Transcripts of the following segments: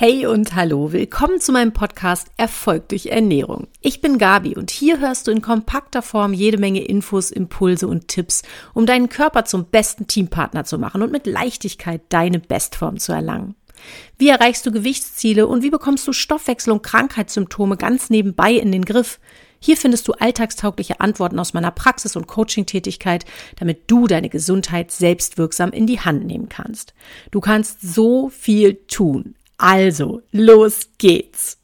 Hey und hallo, willkommen zu meinem Podcast Erfolg durch Ernährung. Ich bin Gabi und hier hörst du in kompakter Form jede Menge Infos, Impulse und Tipps, um deinen Körper zum besten Teampartner zu machen und mit Leichtigkeit deine Bestform zu erlangen. Wie erreichst du Gewichtsziele und wie bekommst du Stoffwechsel- und Krankheitssymptome ganz nebenbei in den Griff? Hier findest du alltagstaugliche Antworten aus meiner Praxis- und Coaching-Tätigkeit, damit du deine Gesundheit selbstwirksam in die Hand nehmen kannst. Du kannst so viel tun. Also, los geht's.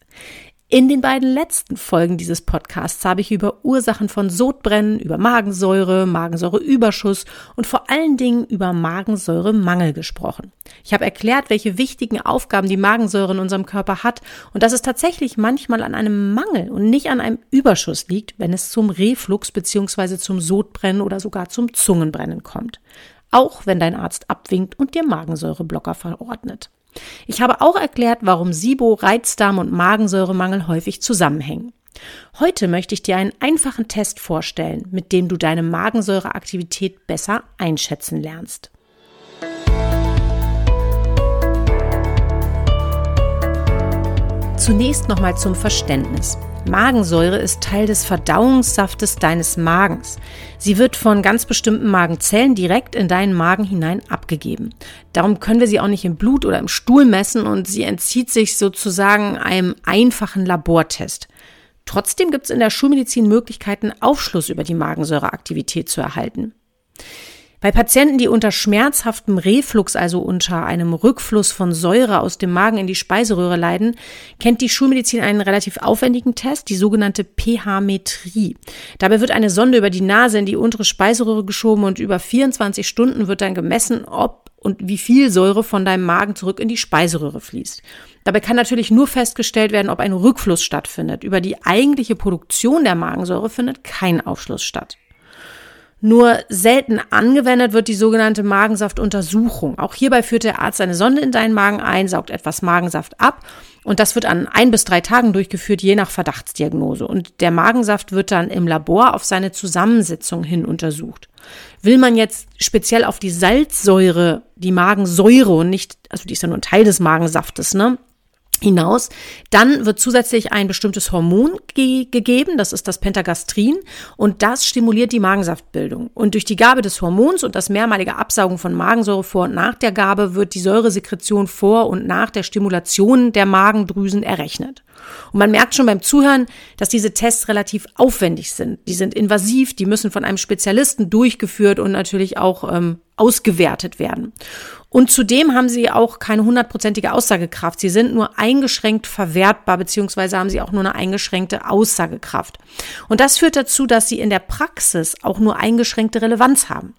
In den beiden letzten Folgen dieses Podcasts habe ich über Ursachen von Sodbrennen, über Magensäure, Magensäureüberschuss und vor allen Dingen über Magensäuremangel gesprochen. Ich habe erklärt, welche wichtigen Aufgaben die Magensäure in unserem Körper hat und dass es tatsächlich manchmal an einem Mangel und nicht an einem Überschuss liegt, wenn es zum Reflux bzw. zum Sodbrennen oder sogar zum Zungenbrennen kommt. Auch wenn dein Arzt abwinkt und dir Magensäureblocker verordnet. Ich habe auch erklärt, warum SIBO, Reizdarm und Magensäuremangel häufig zusammenhängen. Heute möchte ich dir einen einfachen Test vorstellen, mit dem du deine Magensäureaktivität besser einschätzen lernst. Zunächst nochmal zum Verständnis. Magensäure ist Teil des Verdauungssaftes deines Magens. Sie wird von ganz bestimmten Magenzellen direkt in deinen Magen hinein abgegeben. Darum können wir sie auch nicht im Blut oder im Stuhl messen und sie entzieht sich sozusagen einem einfachen Labortest. Trotzdem gibt es in der Schulmedizin Möglichkeiten, Aufschluss über die Magensäureaktivität zu erhalten. Bei Patienten, die unter schmerzhaftem Reflux, also unter einem Rückfluss von Säure aus dem Magen in die Speiseröhre leiden, kennt die Schulmedizin einen relativ aufwendigen Test, die sogenannte pH-Metrie. Dabei wird eine Sonde über die Nase in die untere Speiseröhre geschoben und über 24 Stunden wird dann gemessen, ob und wie viel Säure von deinem Magen zurück in die Speiseröhre fließt. Dabei kann natürlich nur festgestellt werden, ob ein Rückfluss stattfindet. Über die eigentliche Produktion der Magensäure findet kein Aufschluss statt. Nur selten angewendet wird die sogenannte Magensaftuntersuchung. Auch hierbei führt der Arzt eine Sonde in deinen Magen ein, saugt etwas Magensaft ab und das wird an ein bis drei Tagen durchgeführt, je nach Verdachtsdiagnose. Und der Magensaft wird dann im Labor auf seine Zusammensetzung hin untersucht. Will man jetzt speziell auf die Salzsäure, die Magensäure und nicht, also die ist ja nur ein Teil des Magensaftes, ne? Hinaus. Dann wird zusätzlich ein bestimmtes Hormon ge gegeben, das ist das Pentagastrin, und das stimuliert die Magensaftbildung. Und durch die Gabe des Hormons und das mehrmalige Absaugen von Magensäure vor und nach der Gabe wird die Säuresekretion vor und nach der Stimulation der Magendrüsen errechnet. Und man merkt schon beim Zuhören, dass diese Tests relativ aufwendig sind. Die sind invasiv, die müssen von einem Spezialisten durchgeführt und natürlich auch ähm, ausgewertet werden. Und zudem haben sie auch keine hundertprozentige Aussagekraft. Sie sind nur eingeschränkt verwertbar, beziehungsweise haben sie auch nur eine eingeschränkte Aussagekraft. Und das führt dazu, dass sie in der Praxis auch nur eingeschränkte Relevanz haben.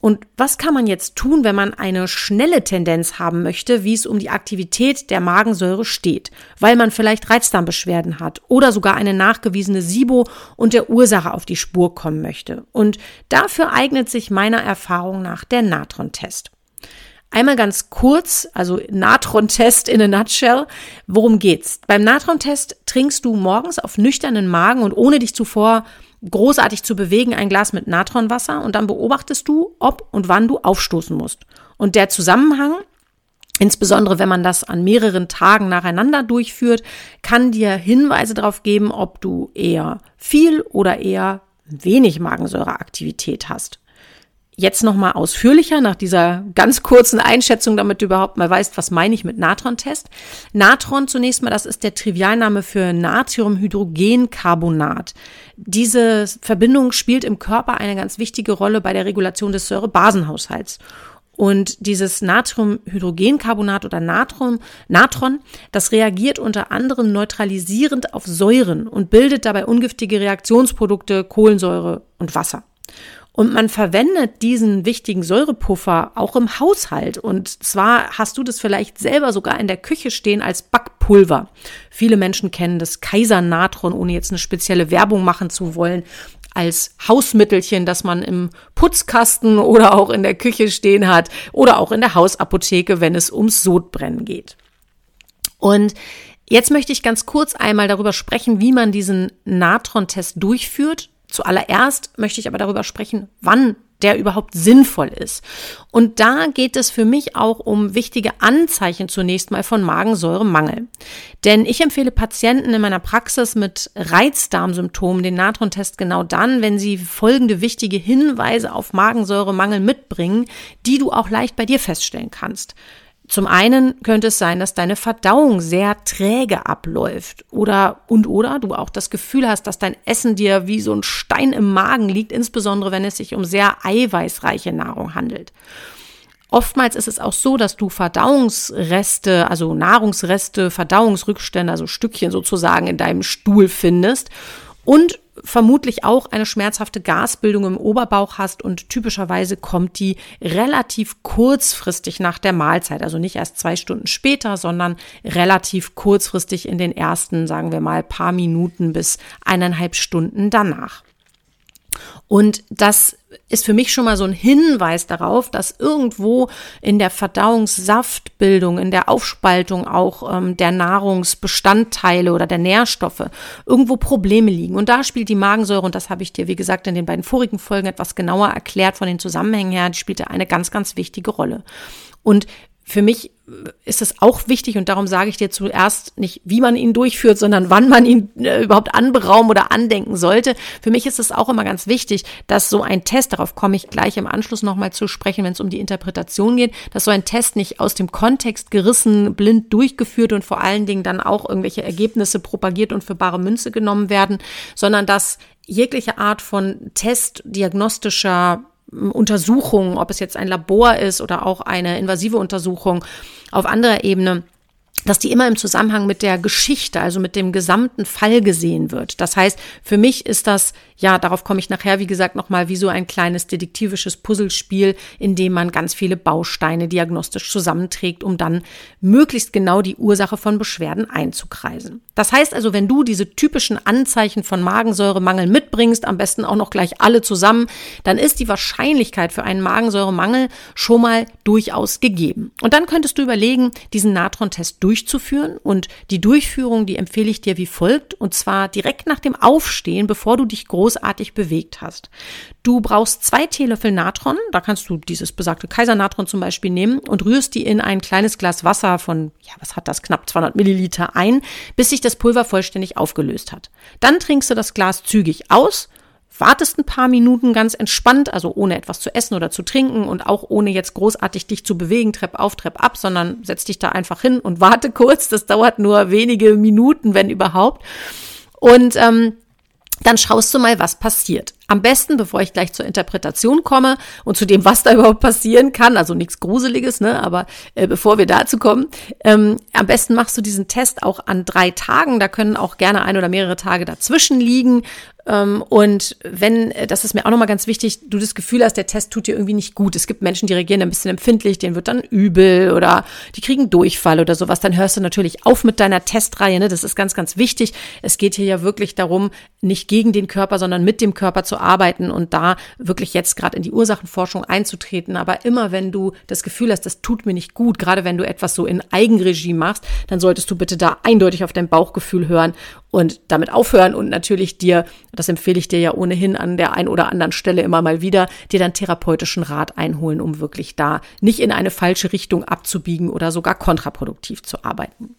Und was kann man jetzt tun, wenn man eine schnelle Tendenz haben möchte, wie es um die Aktivität der Magensäure steht, weil man vielleicht Reizdarmbeschwerden hat oder sogar eine nachgewiesene SIBO und der Ursache auf die Spur kommen möchte? Und dafür eignet sich meiner Erfahrung nach der Natron-Test. Einmal ganz kurz, also Natron-Test in a nutshell. Worum geht's? Beim Natron-Test trinkst du morgens auf nüchternen Magen und ohne dich zuvor großartig zu bewegen ein Glas mit Natronwasser und dann beobachtest du, ob und wann du aufstoßen musst. Und der Zusammenhang, insbesondere wenn man das an mehreren Tagen nacheinander durchführt, kann dir Hinweise darauf geben, ob du eher viel oder eher wenig Magensäureaktivität hast. Jetzt nochmal ausführlicher nach dieser ganz kurzen Einschätzung, damit du überhaupt mal weißt, was meine ich mit Natron-Test. Natron zunächst mal, das ist der Trivialname für Natriumhydrogencarbonat. Diese Verbindung spielt im Körper eine ganz wichtige Rolle bei der Regulation des Säurebasenhaushalts. Und dieses Natriumhydrogencarbonat oder Natron, Natron, das reagiert unter anderem neutralisierend auf Säuren und bildet dabei ungiftige Reaktionsprodukte, Kohlensäure und Wasser. Und man verwendet diesen wichtigen Säurepuffer auch im Haushalt. Und zwar hast du das vielleicht selber sogar in der Küche stehen als Backpulver. Viele Menschen kennen das Kaisernatron, ohne jetzt eine spezielle Werbung machen zu wollen, als Hausmittelchen, das man im Putzkasten oder auch in der Küche stehen hat oder auch in der Hausapotheke, wenn es ums Sodbrennen geht. Und Jetzt möchte ich ganz kurz einmal darüber sprechen, wie man diesen Natron-Test durchführt Zuallererst möchte ich aber darüber sprechen, wann der überhaupt sinnvoll ist. Und da geht es für mich auch um wichtige Anzeichen zunächst mal von Magensäuremangel. Denn ich empfehle Patienten in meiner Praxis mit Reizdarmsymptomen den Natrontest genau dann, wenn sie folgende wichtige Hinweise auf Magensäuremangel mitbringen, die du auch leicht bei dir feststellen kannst. Zum einen könnte es sein, dass deine Verdauung sehr träge abläuft oder und oder du auch das Gefühl hast, dass dein Essen dir wie so ein Stein im Magen liegt, insbesondere wenn es sich um sehr eiweißreiche Nahrung handelt. Oftmals ist es auch so, dass du Verdauungsreste, also Nahrungsreste, Verdauungsrückstände, also Stückchen sozusagen in deinem Stuhl findest und vermutlich auch eine schmerzhafte Gasbildung im Oberbauch hast und typischerweise kommt die relativ kurzfristig nach der Mahlzeit, also nicht erst zwei Stunden später, sondern relativ kurzfristig in den ersten, sagen wir mal, paar Minuten bis eineinhalb Stunden danach. Und das ist für mich schon mal so ein Hinweis darauf, dass irgendwo in der Verdauungssaftbildung, in der Aufspaltung auch ähm, der Nahrungsbestandteile oder der Nährstoffe irgendwo Probleme liegen. Und da spielt die Magensäure, und das habe ich dir, wie gesagt, in den beiden vorigen Folgen etwas genauer erklärt von den Zusammenhängen her, die spielte eine ganz, ganz wichtige Rolle. Und für mich ist es auch wichtig und darum sage ich dir zuerst nicht, wie man ihn durchführt, sondern wann man ihn äh, überhaupt anberaumen oder andenken sollte. Für mich ist es auch immer ganz wichtig, dass so ein Test, darauf komme ich gleich im Anschluss nochmal zu sprechen, wenn es um die Interpretation geht, dass so ein Test nicht aus dem Kontext gerissen, blind durchgeführt und vor allen Dingen dann auch irgendwelche Ergebnisse propagiert und für bare Münze genommen werden, sondern dass jegliche Art von Test, diagnostischer Untersuchung, ob es jetzt ein Labor ist oder auch eine invasive Untersuchung auf anderer Ebene, dass die immer im Zusammenhang mit der Geschichte, also mit dem gesamten Fall gesehen wird. Das heißt, für mich ist das, ja, darauf komme ich nachher, wie gesagt, nochmal wie so ein kleines detektivisches Puzzlespiel, in dem man ganz viele Bausteine diagnostisch zusammenträgt, um dann möglichst genau die Ursache von Beschwerden einzukreisen. Das heißt also, wenn du diese typischen Anzeichen von Magensäuremangel mitbringst, am besten auch noch gleich alle zusammen, dann ist die Wahrscheinlichkeit für einen Magensäuremangel schon mal durchaus gegeben. Und dann könntest du überlegen, diesen Natrontest durchzuführen. Und die Durchführung, die empfehle ich dir wie folgt. Und zwar direkt nach dem Aufstehen, bevor du dich großartig bewegt hast. Du brauchst zwei Teelöffel Natron. Da kannst du dieses besagte Kaisernatron zum Beispiel nehmen und rührst die in ein kleines Glas Wasser von, ja, was hat das, knapp 200 Milliliter ein, bis sich das Pulver vollständig aufgelöst hat. Dann trinkst du das Glas zügig aus wartest ein paar Minuten ganz entspannt, also ohne etwas zu essen oder zu trinken und auch ohne jetzt großartig dich zu bewegen, Trepp auf, Trepp ab, sondern setz dich da einfach hin und warte kurz. Das dauert nur wenige Minuten, wenn überhaupt. Und ähm, dann schaust du mal, was passiert. Am besten, bevor ich gleich zur Interpretation komme und zu dem, was da überhaupt passieren kann, also nichts Gruseliges, ne, aber äh, bevor wir dazu kommen, ähm, am besten machst du diesen Test auch an drei Tagen. Da können auch gerne ein oder mehrere Tage dazwischen liegen. Ähm, und wenn, äh, das ist mir auch nochmal ganz wichtig, du das Gefühl hast, der Test tut dir irgendwie nicht gut. Es gibt Menschen, die reagieren ein bisschen empfindlich, denen wird dann übel oder die kriegen Durchfall oder sowas. Dann hörst du natürlich auf mit deiner Testreihe. Ne? Das ist ganz, ganz wichtig. Es geht hier ja wirklich darum, nicht gegen den Körper, sondern mit dem Körper zu arbeiten und da wirklich jetzt gerade in die Ursachenforschung einzutreten. Aber immer wenn du das Gefühl hast, das tut mir nicht gut, gerade wenn du etwas so in Eigenregie machst, dann solltest du bitte da eindeutig auf dein Bauchgefühl hören und damit aufhören und natürlich dir, das empfehle ich dir ja ohnehin an der ein oder anderen Stelle immer mal wieder, dir dann therapeutischen Rat einholen, um wirklich da nicht in eine falsche Richtung abzubiegen oder sogar kontraproduktiv zu arbeiten.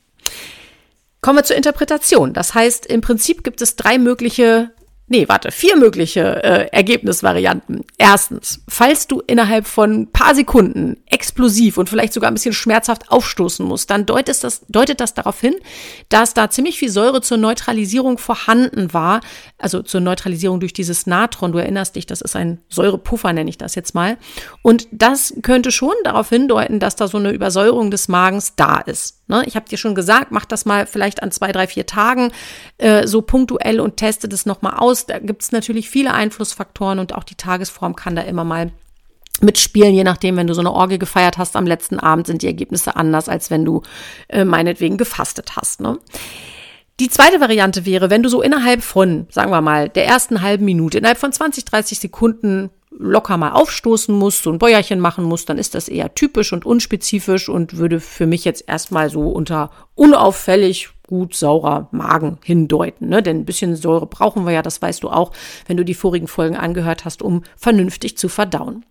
Kommen wir zur Interpretation. Das heißt, im Prinzip gibt es drei mögliche Nee, warte, vier mögliche äh, Ergebnisvarianten. Erstens, falls du innerhalb von paar Sekunden explosiv und vielleicht sogar ein bisschen schmerzhaft aufstoßen musst, dann deutet das, deutet das darauf hin, dass da ziemlich viel Säure zur Neutralisierung vorhanden war, also zur Neutralisierung durch dieses Natron. Du erinnerst dich, das ist ein Säurepuffer, nenne ich das jetzt mal. Und das könnte schon darauf hindeuten, dass da so eine Übersäuerung des Magens da ist. Ne? Ich habe dir schon gesagt, mach das mal vielleicht an zwei, drei, vier Tagen äh, so punktuell und teste das nochmal aus. Da gibt es natürlich viele Einflussfaktoren und auch die Tagesform kann da immer mal mitspielen, je nachdem, wenn du so eine Orgel gefeiert hast am letzten Abend, sind die Ergebnisse anders, als wenn du äh, meinetwegen gefastet hast. Ne? Die zweite Variante wäre, wenn du so innerhalb von, sagen wir mal, der ersten halben Minute, innerhalb von 20, 30 Sekunden locker mal aufstoßen musst, so ein Bäuerchen machen musst, dann ist das eher typisch und unspezifisch und würde für mich jetzt erstmal so unter unauffällig gut saurer Magen hindeuten. Ne? Denn ein bisschen Säure brauchen wir ja, das weißt du auch, wenn du die vorigen Folgen angehört hast, um vernünftig zu verdauen.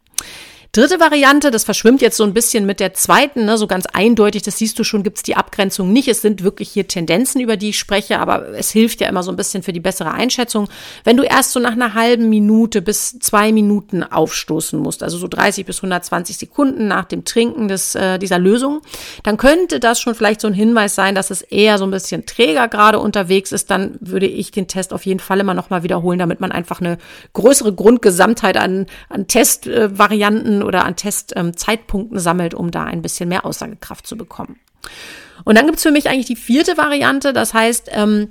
Dritte Variante, das verschwimmt jetzt so ein bisschen mit der zweiten, ne, so ganz eindeutig, das siehst du schon, gibt's die Abgrenzung nicht. Es sind wirklich hier Tendenzen, über die ich spreche, aber es hilft ja immer so ein bisschen für die bessere Einschätzung. Wenn du erst so nach einer halben Minute bis zwei Minuten aufstoßen musst, also so 30 bis 120 Sekunden nach dem Trinken des, äh, dieser Lösung, dann könnte das schon vielleicht so ein Hinweis sein, dass es eher so ein bisschen träger gerade unterwegs ist. Dann würde ich den Test auf jeden Fall immer nochmal wiederholen, damit man einfach eine größere Grundgesamtheit an, an Testvarianten oder an Testzeitpunkten ähm, sammelt, um da ein bisschen mehr Aussagekraft zu bekommen. Und dann gibt's für mich eigentlich die vierte Variante, das heißt, ähm,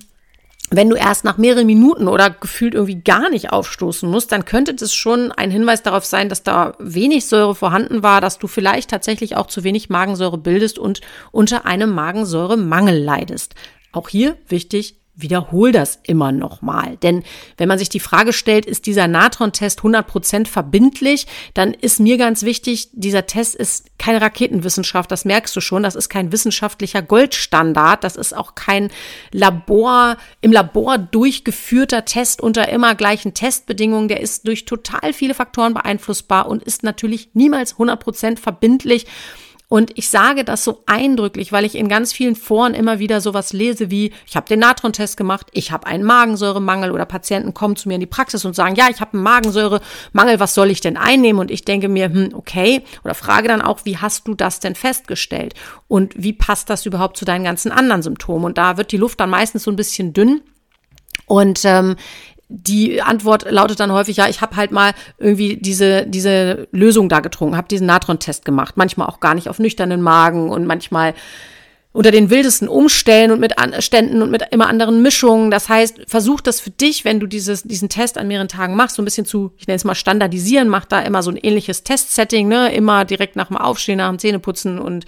wenn du erst nach mehreren Minuten oder gefühlt irgendwie gar nicht aufstoßen musst, dann könnte das schon ein Hinweis darauf sein, dass da wenig Säure vorhanden war, dass du vielleicht tatsächlich auch zu wenig Magensäure bildest und unter einem Magensäuremangel leidest. Auch hier wichtig, wiederhol das immer noch mal. Denn wenn man sich die Frage stellt, ist dieser Natron-Test 100% verbindlich, dann ist mir ganz wichtig, dieser Test ist keine Raketenwissenschaft, das merkst du schon, das ist kein wissenschaftlicher Goldstandard, das ist auch kein Labor, im Labor durchgeführter Test unter immer gleichen Testbedingungen, der ist durch total viele Faktoren beeinflussbar und ist natürlich niemals 100% verbindlich. Und ich sage das so eindrücklich, weil ich in ganz vielen Foren immer wieder sowas lese wie, ich habe den Natron-Test gemacht, ich habe einen Magensäuremangel oder Patienten kommen zu mir in die Praxis und sagen, ja, ich habe einen Magensäuremangel, was soll ich denn einnehmen? Und ich denke mir, hm, okay, oder frage dann auch, wie hast du das denn festgestellt? Und wie passt das überhaupt zu deinen ganzen anderen Symptomen? Und da wird die Luft dann meistens so ein bisschen dünn. Und ähm, die Antwort lautet dann häufig, ja, ich habe halt mal irgendwie diese, diese Lösung da getrunken, habe diesen Natron-Test gemacht, manchmal auch gar nicht auf nüchternen Magen und manchmal unter den wildesten Umstellen und mit Ständen und mit immer anderen Mischungen. Das heißt, versuch das für dich, wenn du dieses, diesen Test an mehreren Tagen machst, so ein bisschen zu, ich nenne es mal standardisieren, mach da immer so ein ähnliches Testsetting, ne, immer direkt nach dem Aufstehen, nach dem Zähneputzen und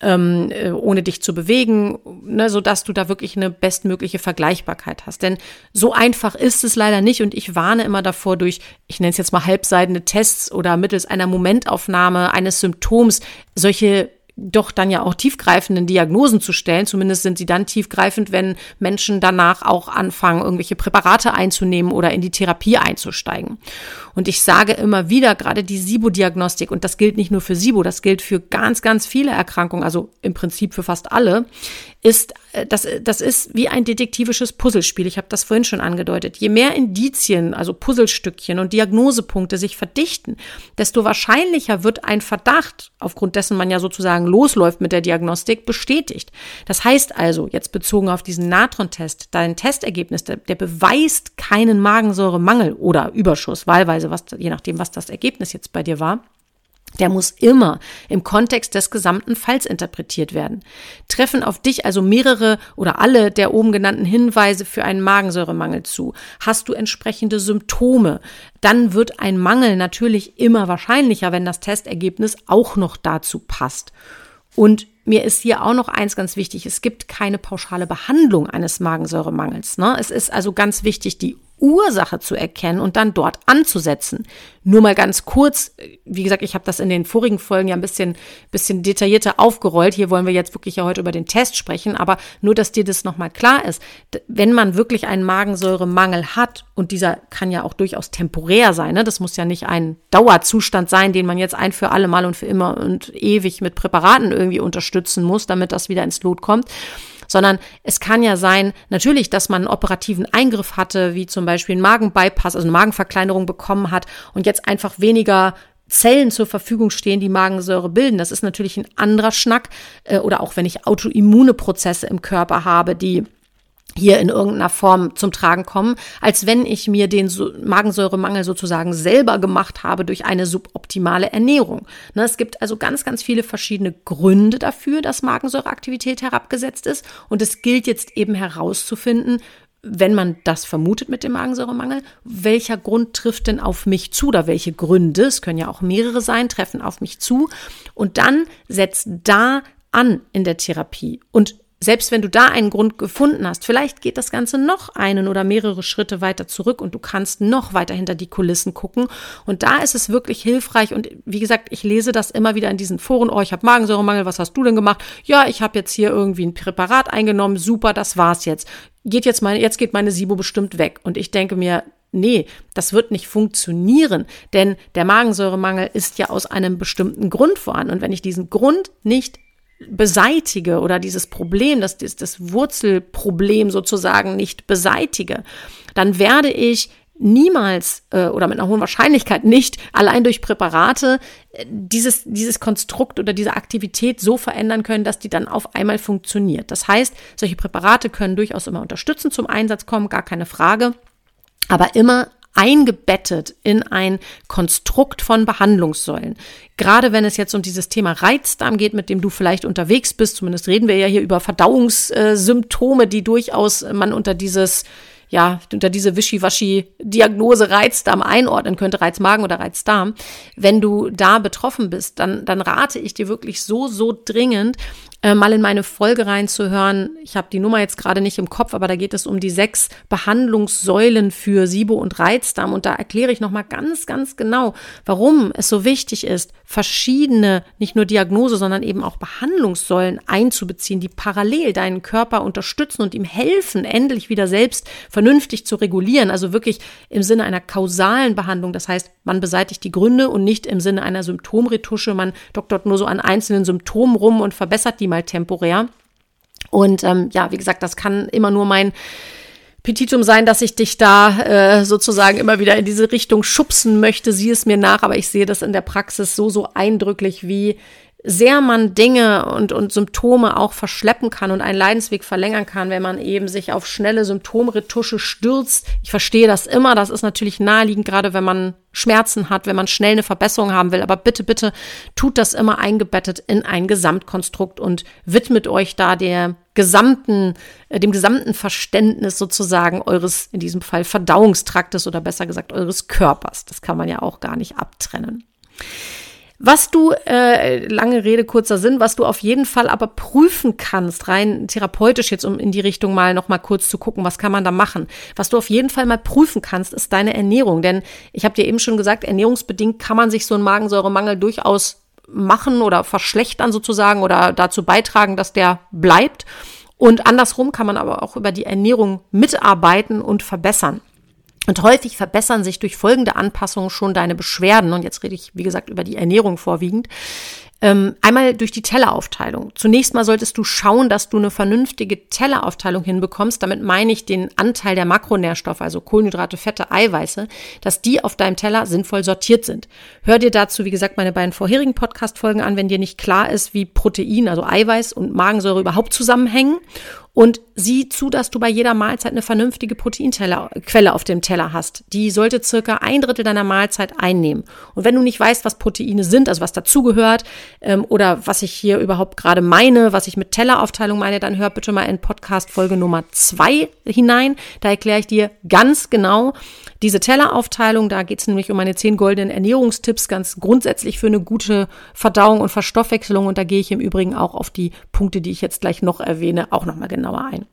ähm, äh, ohne dich zu bewegen, ne, so dass du da wirklich eine bestmögliche Vergleichbarkeit hast. Denn so einfach ist es leider nicht und ich warne immer davor durch, ich nenne es jetzt mal halbseidene Tests oder mittels einer Momentaufnahme eines Symptoms solche doch dann ja auch tiefgreifenden Diagnosen zu stellen. Zumindest sind sie dann tiefgreifend, wenn Menschen danach auch anfangen, irgendwelche Präparate einzunehmen oder in die Therapie einzusteigen. Und ich sage immer wieder, gerade die SIBO-Diagnostik, und das gilt nicht nur für SIBO, das gilt für ganz, ganz viele Erkrankungen, also im Prinzip für fast alle, ist, äh, das, das ist wie ein detektivisches Puzzlespiel. Ich habe das vorhin schon angedeutet. Je mehr Indizien, also Puzzlestückchen und Diagnosepunkte sich verdichten, desto wahrscheinlicher wird ein Verdacht, aufgrund dessen man ja sozusagen losläuft mit der Diagnostik, bestätigt. Das heißt also, jetzt bezogen auf diesen Natron-Test, dein Testergebnis, der, der beweist keinen Magensäuremangel oder Überschuss, wahlweise, was, je nachdem, was das Ergebnis jetzt bei dir war der muss immer im Kontext des gesamten Falls interpretiert werden. Treffen auf dich also mehrere oder alle der oben genannten Hinweise für einen Magensäuremangel zu. Hast du entsprechende Symptome? Dann wird ein Mangel natürlich immer wahrscheinlicher, wenn das Testergebnis auch noch dazu passt. Und mir ist hier auch noch eins ganz wichtig. Es gibt keine pauschale Behandlung eines Magensäuremangels. Ne? Es ist also ganz wichtig, die Ursache zu erkennen und dann dort anzusetzen. Nur mal ganz kurz, wie gesagt, ich habe das in den vorigen Folgen ja ein bisschen, bisschen detaillierter aufgerollt. Hier wollen wir jetzt wirklich ja heute über den Test sprechen, aber nur, dass dir das nochmal klar ist. Wenn man wirklich einen Magensäuremangel hat, und dieser kann ja auch durchaus temporär sein, ne? das muss ja nicht ein Dauerzustand sein, den man jetzt ein für alle Mal und für immer und ewig mit Präparaten irgendwie unterstützen muss, damit das wieder ins Lot kommt sondern es kann ja sein, natürlich, dass man einen operativen Eingriff hatte, wie zum Beispiel einen Magenbypass, also eine Magenverkleinerung bekommen hat und jetzt einfach weniger Zellen zur Verfügung stehen, die Magensäure bilden. Das ist natürlich ein anderer Schnack. Äh, oder auch wenn ich autoimmune Prozesse im Körper habe, die hier in irgendeiner Form zum Tragen kommen, als wenn ich mir den Magensäuremangel sozusagen selber gemacht habe durch eine suboptimale Ernährung. Ne, es gibt also ganz, ganz viele verschiedene Gründe dafür, dass Magensäureaktivität herabgesetzt ist. Und es gilt jetzt eben herauszufinden, wenn man das vermutet mit dem Magensäuremangel, welcher Grund trifft denn auf mich zu oder welche Gründe, es können ja auch mehrere sein, treffen auf mich zu und dann setzt da an in der Therapie und selbst wenn du da einen Grund gefunden hast, vielleicht geht das Ganze noch einen oder mehrere Schritte weiter zurück und du kannst noch weiter hinter die Kulissen gucken. Und da ist es wirklich hilfreich. Und wie gesagt, ich lese das immer wieder in diesen Foren. Oh, ich habe Magensäuremangel, was hast du denn gemacht? Ja, ich habe jetzt hier irgendwie ein Präparat eingenommen. Super, das war's jetzt. Geht jetzt meine, jetzt geht meine SIBO bestimmt weg. Und ich denke mir, Nee, das wird nicht funktionieren, denn der Magensäuremangel ist ja aus einem bestimmten Grund vorhanden. Und wenn ich diesen Grund nicht beseitige oder dieses Problem, das, das, das Wurzelproblem sozusagen nicht beseitige, dann werde ich niemals äh, oder mit einer hohen Wahrscheinlichkeit nicht allein durch Präparate äh, dieses, dieses Konstrukt oder diese Aktivität so verändern können, dass die dann auf einmal funktioniert. Das heißt, solche Präparate können durchaus immer unterstützend zum Einsatz kommen, gar keine Frage, aber immer eingebettet in ein Konstrukt von Behandlungssäulen. Gerade wenn es jetzt um dieses Thema Reizdarm geht, mit dem du vielleicht unterwegs bist, zumindest reden wir ja hier über Verdauungssymptome, die durchaus man unter dieses ja, unter diese Wischiwaschi-Diagnose Reizdarm einordnen könnte, Reizmagen oder Reizdarm. Wenn du da betroffen bist, dann, dann rate ich dir wirklich so, so dringend, äh, mal in meine Folge reinzuhören. Ich habe die Nummer jetzt gerade nicht im Kopf, aber da geht es um die sechs Behandlungssäulen für SIBO und Reizdarm. Und da erkläre ich nochmal ganz, ganz genau, warum es so wichtig ist, verschiedene, nicht nur Diagnose, sondern eben auch Behandlungssäulen einzubeziehen, die parallel deinen Körper unterstützen und ihm helfen, endlich wieder selbst vernünftig zu regulieren. Also wirklich im Sinne einer kausalen Behandlung. Das heißt, man beseitigt die Gründe und nicht im Sinne einer Symptomretusche. Man doktort nur so an einzelnen Symptomen rum und verbessert die mal temporär. Und ähm, ja, wie gesagt, das kann immer nur mein Petitum sein, dass ich dich da äh, sozusagen immer wieder in diese Richtung schubsen möchte. Sieh es mir nach, aber ich sehe das in der Praxis so, so eindrücklich, wie sehr man Dinge und, und Symptome auch verschleppen kann und einen Leidensweg verlängern kann, wenn man eben sich auf schnelle Symptomretusche stürzt. Ich verstehe das immer. Das ist natürlich naheliegend, gerade wenn man Schmerzen hat, wenn man schnell eine Verbesserung haben will. Aber bitte, bitte tut das immer eingebettet in ein Gesamtkonstrukt und widmet euch da der gesamten, äh, dem gesamten Verständnis sozusagen eures, in diesem Fall Verdauungstraktes oder besser gesagt eures Körpers. Das kann man ja auch gar nicht abtrennen. Was du, äh, lange Rede, kurzer Sinn, was du auf jeden Fall aber prüfen kannst, rein therapeutisch jetzt, um in die Richtung mal noch mal kurz zu gucken, was kann man da machen. Was du auf jeden Fall mal prüfen kannst, ist deine Ernährung. Denn ich habe dir eben schon gesagt, ernährungsbedingt kann man sich so einen Magensäuremangel durchaus machen oder verschlechtern sozusagen oder dazu beitragen, dass der bleibt. Und andersrum kann man aber auch über die Ernährung mitarbeiten und verbessern. Und häufig verbessern sich durch folgende Anpassungen schon deine Beschwerden. Und jetzt rede ich, wie gesagt, über die Ernährung vorwiegend. Ähm, einmal durch die Telleraufteilung. Zunächst mal solltest du schauen, dass du eine vernünftige Telleraufteilung hinbekommst. Damit meine ich den Anteil der Makronährstoffe, also Kohlenhydrate, Fette, Eiweiße, dass die auf deinem Teller sinnvoll sortiert sind. Hör dir dazu, wie gesagt, meine beiden vorherigen Podcast-Folgen an, wenn dir nicht klar ist, wie Protein, also Eiweiß und Magensäure überhaupt zusammenhängen und sieh zu, dass du bei jeder Mahlzeit eine vernünftige Proteinquelle auf dem Teller hast. Die sollte circa ein Drittel deiner Mahlzeit einnehmen. Und wenn du nicht weißt, was Proteine sind, also was dazugehört, ähm, oder was ich hier überhaupt gerade meine, was ich mit Telleraufteilung meine, dann hör bitte mal in Podcast Folge Nummer zwei hinein. Da erkläre ich dir ganz genau, diese Telleraufteilung, da geht es nämlich um meine zehn goldenen Ernährungstipps, ganz grundsätzlich für eine gute Verdauung und Verstoffwechselung. Und da gehe ich im Übrigen auch auf die Punkte, die ich jetzt gleich noch erwähne, auch nochmal genauer ein.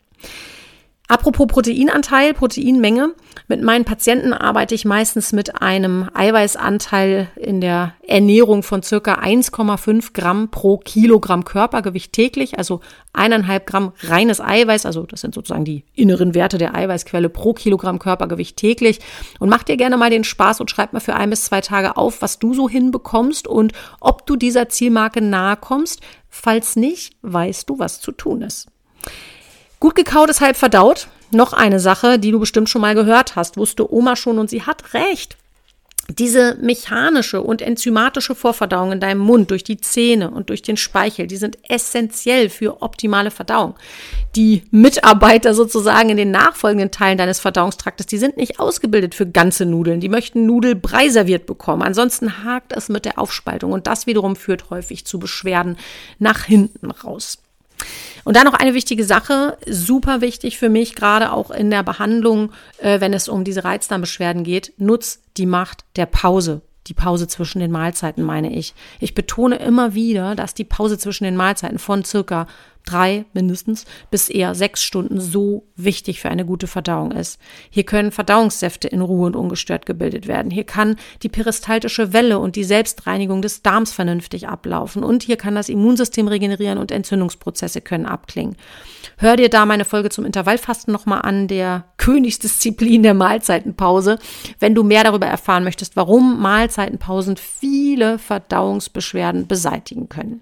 Apropos Proteinanteil, Proteinmenge. Mit meinen Patienten arbeite ich meistens mit einem Eiweißanteil in der Ernährung von circa 1,5 Gramm pro Kilogramm Körpergewicht täglich, also eineinhalb Gramm reines Eiweiß, also das sind sozusagen die inneren Werte der Eiweißquelle pro Kilogramm Körpergewicht täglich. Und mach dir gerne mal den Spaß und schreib mal für ein bis zwei Tage auf, was du so hinbekommst und ob du dieser Zielmarke nahe kommst. Falls nicht, weißt du, was zu tun ist. Gut gekaut ist halb verdaut. Noch eine Sache, die du bestimmt schon mal gehört hast, wusste Oma schon und sie hat recht. Diese mechanische und enzymatische Vorverdauung in deinem Mund durch die Zähne und durch den Speichel, die sind essentiell für optimale Verdauung. Die Mitarbeiter sozusagen in den nachfolgenden Teilen deines Verdauungstraktes, die sind nicht ausgebildet für ganze Nudeln. Die möchten Nudelbrei serviert bekommen. Ansonsten hakt es mit der Aufspaltung und das wiederum führt häufig zu Beschwerden nach hinten raus. Und dann noch eine wichtige Sache, super wichtig für mich, gerade auch in der Behandlung, äh, wenn es um diese Reizdarmbeschwerden geht, nutz die Macht der Pause. Die Pause zwischen den Mahlzeiten meine ich. Ich betone immer wieder, dass die Pause zwischen den Mahlzeiten von circa drei mindestens bis eher sechs Stunden so wichtig für eine gute Verdauung ist. Hier können Verdauungssäfte in Ruhe und ungestört gebildet werden. Hier kann die peristaltische Welle und die Selbstreinigung des Darms vernünftig ablaufen. Und hier kann das Immunsystem regenerieren und Entzündungsprozesse können abklingen. Hör dir da meine Folge zum Intervallfasten nochmal an, der Königsdisziplin der Mahlzeitenpause, wenn du mehr darüber erfahren möchtest, warum Mahlzeitenpausen viele Verdauungsbeschwerden beseitigen können.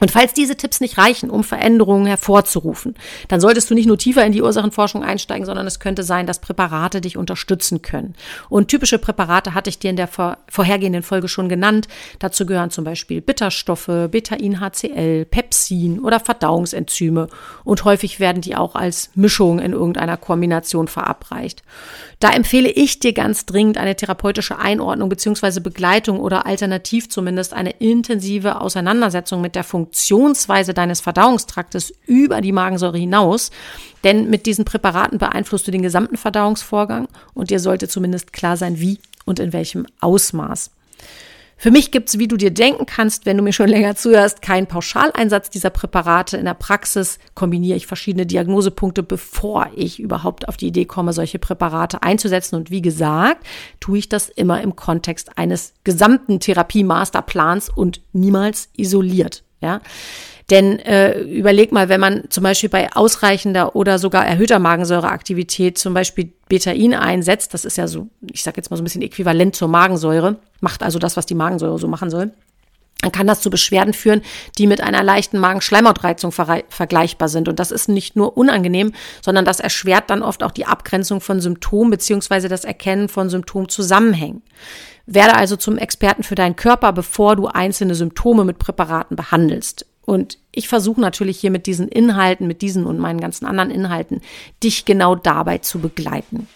Und falls diese Tipps nicht reichen, um Veränderungen hervorzurufen, dann solltest du nicht nur tiefer in die Ursachenforschung einsteigen, sondern es könnte sein, dass Präparate dich unterstützen können. Und typische Präparate hatte ich dir in der vor vorhergehenden Folge schon genannt. Dazu gehören zum Beispiel Bitterstoffe, Betain-HCl, Pepsin oder Verdauungsenzyme. Und häufig werden die auch als Mischung in irgendeiner Kombination verabreicht. Da empfehle ich dir ganz dringend eine therapeutische Einordnung beziehungsweise Begleitung oder alternativ zumindest eine intensive Auseinandersetzung mit der Funktion Funktionsweise deines Verdauungstraktes über die Magensäure hinaus. Denn mit diesen Präparaten beeinflusst du den gesamten Verdauungsvorgang und dir sollte zumindest klar sein, wie und in welchem Ausmaß. Für mich gibt es, wie du dir denken kannst, wenn du mir schon länger zuhörst, keinen Pauschaleinsatz dieser Präparate. In der Praxis kombiniere ich verschiedene Diagnosepunkte, bevor ich überhaupt auf die Idee komme, solche Präparate einzusetzen. Und wie gesagt, tue ich das immer im Kontext eines gesamten Therapie-Masterplans und niemals isoliert. Ja, denn äh, überleg mal, wenn man zum Beispiel bei ausreichender oder sogar erhöhter Magensäureaktivität zum Beispiel Betain einsetzt, das ist ja so, ich sage jetzt mal so ein bisschen äquivalent zur Magensäure, macht also das, was die Magensäure so machen soll, dann kann das zu Beschwerden führen, die mit einer leichten Magenschleimhautreizung ver vergleichbar sind. Und das ist nicht nur unangenehm, sondern das erschwert dann oft auch die Abgrenzung von Symptomen beziehungsweise das Erkennen von Symptomzusammenhängen. Werde also zum Experten für deinen Körper, bevor du einzelne Symptome mit Präparaten behandelst. Und ich versuche natürlich hier mit diesen Inhalten, mit diesen und meinen ganzen anderen Inhalten, dich genau dabei zu begleiten.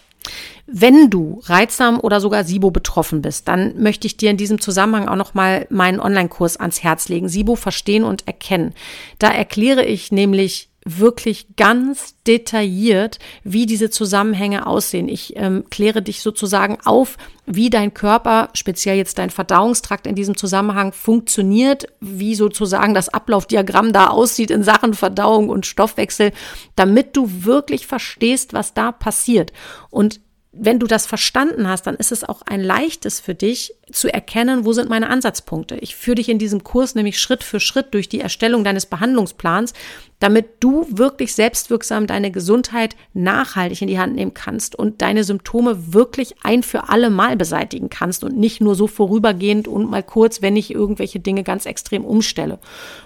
Wenn du reizsam oder sogar SIBO betroffen bist, dann möchte ich dir in diesem Zusammenhang auch nochmal meinen Online-Kurs ans Herz legen. SIBO verstehen und erkennen. Da erkläre ich nämlich wirklich ganz detailliert, wie diese Zusammenhänge aussehen. Ich ähm, kläre dich sozusagen auf, wie dein Körper, speziell jetzt dein Verdauungstrakt in diesem Zusammenhang funktioniert, wie sozusagen das Ablaufdiagramm da aussieht in Sachen Verdauung und Stoffwechsel, damit du wirklich verstehst, was da passiert. Und wenn du das verstanden hast, dann ist es auch ein leichtes für dich zu erkennen, wo sind meine Ansatzpunkte. Ich führe dich in diesem Kurs nämlich Schritt für Schritt durch die Erstellung deines Behandlungsplans, damit du wirklich selbstwirksam deine Gesundheit nachhaltig in die Hand nehmen kannst und deine Symptome wirklich ein für alle Mal beseitigen kannst und nicht nur so vorübergehend und mal kurz, wenn ich irgendwelche Dinge ganz extrem umstelle.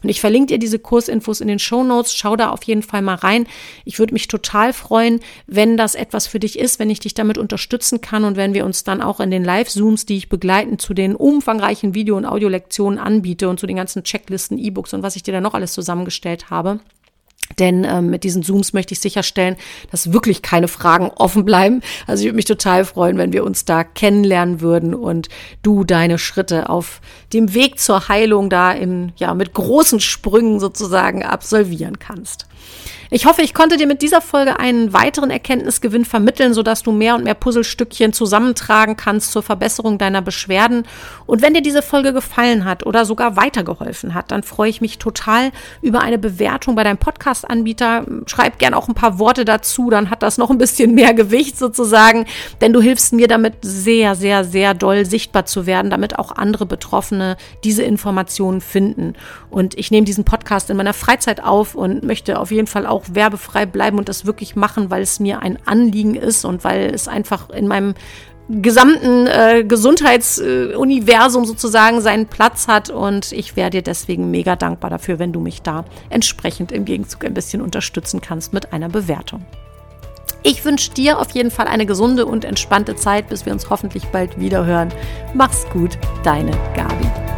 Und ich verlinke dir diese Kursinfos in den Show Notes. Schau da auf jeden Fall mal rein. Ich würde mich total freuen, wenn das etwas für dich ist, wenn ich dich damit unterstützen kann und wenn wir uns dann auch in den Live-Zooms, die ich begleiten, zu den umfangreichen Video- und Audiolektionen anbiete und zu den ganzen Checklisten, E-Books und was ich dir da noch alles zusammengestellt habe. Denn ähm, mit diesen Zooms möchte ich sicherstellen, dass wirklich keine Fragen offen bleiben. Also ich würde mich total freuen, wenn wir uns da kennenlernen würden und du deine Schritte auf dem Weg zur Heilung da in, ja, mit großen Sprüngen sozusagen absolvieren kannst. Ich hoffe, ich konnte dir mit dieser Folge einen weiteren Erkenntnisgewinn vermitteln, sodass du mehr und mehr Puzzlestückchen zusammentragen kannst zur Verbesserung deiner Beschwerden. Und wenn dir diese Folge gefallen hat oder sogar weitergeholfen hat, dann freue ich mich total über eine Bewertung bei deinem Podcast-Anbieter. Schreib gern auch ein paar Worte dazu, dann hat das noch ein bisschen mehr Gewicht sozusagen, denn du hilfst mir damit sehr, sehr, sehr doll sichtbar zu werden, damit auch andere Betroffene diese Informationen finden. Und ich nehme diesen Podcast in meiner Freizeit auf und möchte auf jeden Fall auch auch werbefrei bleiben und das wirklich machen, weil es mir ein Anliegen ist und weil es einfach in meinem gesamten äh, Gesundheitsuniversum äh, sozusagen seinen Platz hat und ich wäre dir deswegen mega dankbar dafür, wenn du mich da entsprechend im Gegenzug ein bisschen unterstützen kannst mit einer Bewertung. Ich wünsche dir auf jeden Fall eine gesunde und entspannte Zeit, bis wir uns hoffentlich bald wieder hören. Mach's gut, deine Gabi.